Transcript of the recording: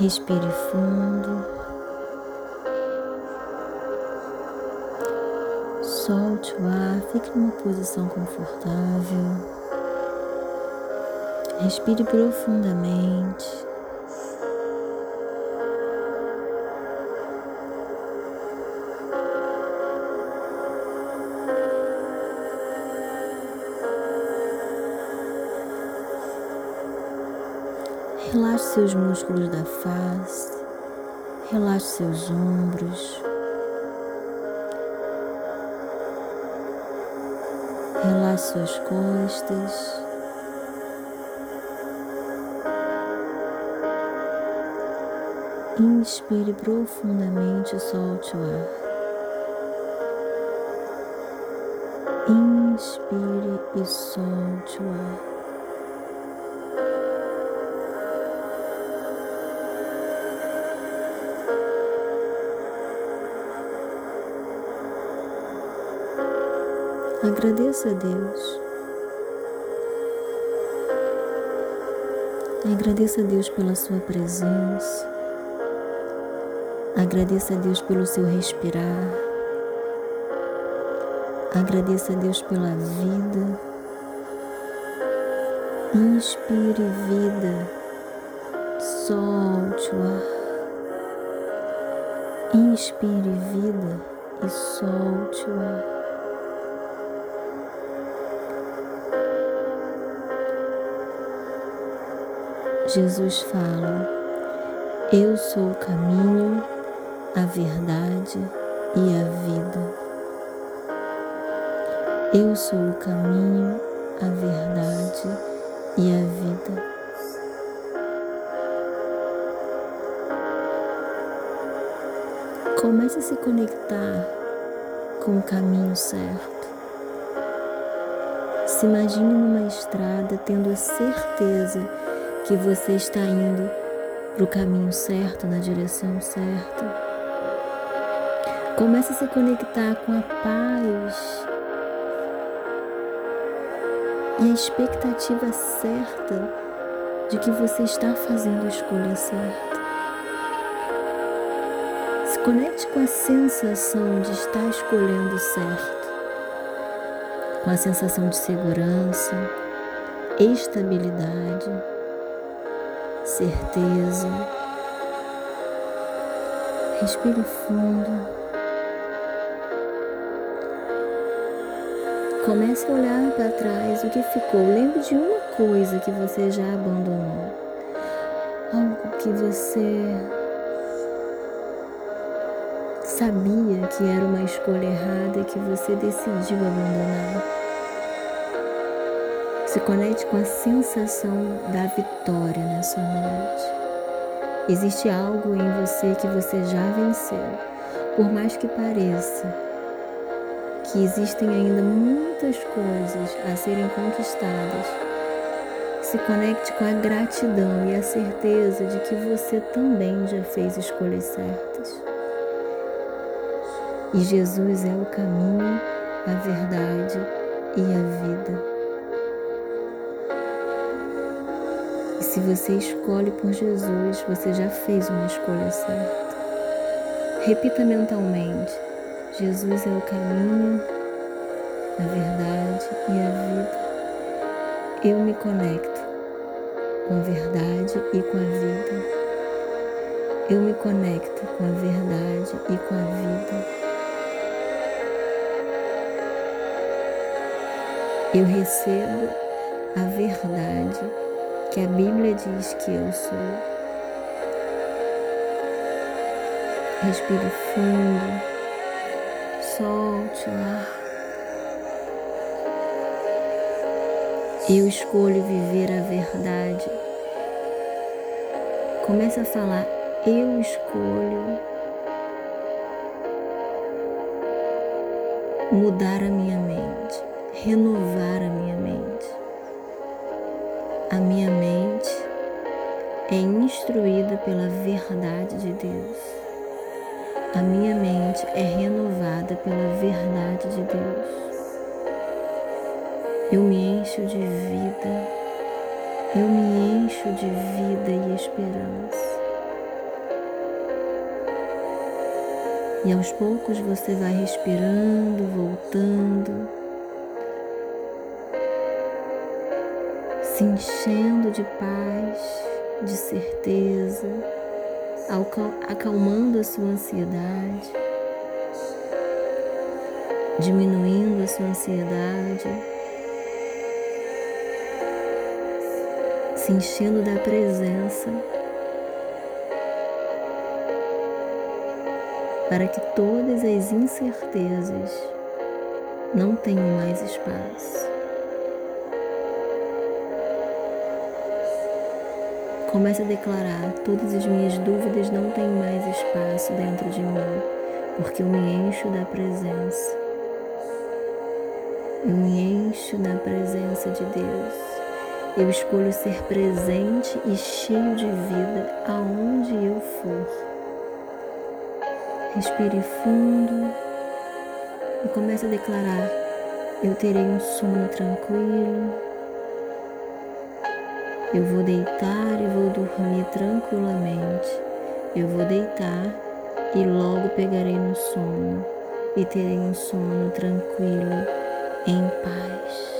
Respire fundo. Solte o ar, fique numa posição confortável. Respire profundamente. Relaxe seus músculos da face, relaxe seus ombros, relaxe suas costas. Inspire profundamente e solte o ar. Inspire e solte o ar. Agradeça a Deus. Agradeça a Deus pela sua presença. Agradeça a Deus pelo seu respirar. Agradeça a Deus pela vida. Inspire vida. Solte o ar. Inspire vida e solte o ar. Jesus fala: Eu sou o caminho, a verdade e a vida. Eu sou o caminho, a verdade e a vida. Comece a se conectar com o caminho certo. Se imagine numa estrada tendo a certeza que você está indo para o caminho certo, na direção certa. Comece a se conectar com a paz e a expectativa certa de que você está fazendo a escolha certa. Se conecte com a sensação de estar escolhendo certo, com a sensação de segurança, estabilidade certeza. Respire fundo. Comece a olhar para trás o que ficou. Lembre de uma coisa que você já abandonou. Algo que você sabia que era uma escolha errada e que você decidiu abandonar. Se conecte com a sensação da vitória nessa noite. Existe algo em você que você já venceu, por mais que pareça que existem ainda muitas coisas a serem conquistadas. Se conecte com a gratidão e a certeza de que você também já fez escolhas certas. E Jesus é o caminho, a verdade e a vida. Se você escolhe por Jesus, você já fez uma escolha certa. Repita mentalmente: Jesus é o caminho, a verdade e a vida. Eu me conecto com a verdade e com a vida. Eu me conecto com a verdade e com a vida. Eu recebo a verdade que a Bíblia diz que eu sou. Respire fundo, solte o ar. Eu escolho viver a verdade. Comece a falar, eu escolho mudar a minha mente, renovar a minha mente. A minha é instruída pela verdade de Deus. A minha mente é renovada pela verdade de Deus. Eu me encho de vida, eu me encho de vida e esperança. E aos poucos você vai respirando, voltando, se enchendo de paz de certeza, acalmando a sua ansiedade, diminuindo a sua ansiedade, se enchendo da presença. para que todas as incertezas não tenham mais espaço. Comece a declarar: todas as minhas dúvidas não têm mais espaço dentro de mim, porque eu me encho da presença. Eu me encho da presença de Deus. Eu escolho ser presente e cheio de vida aonde eu for. Respire fundo e comece a declarar: Eu terei um sono tranquilo. Eu vou deitar e vou dormir tranquilamente. Eu vou deitar e logo pegarei no sono e terei um sono tranquilo, em paz.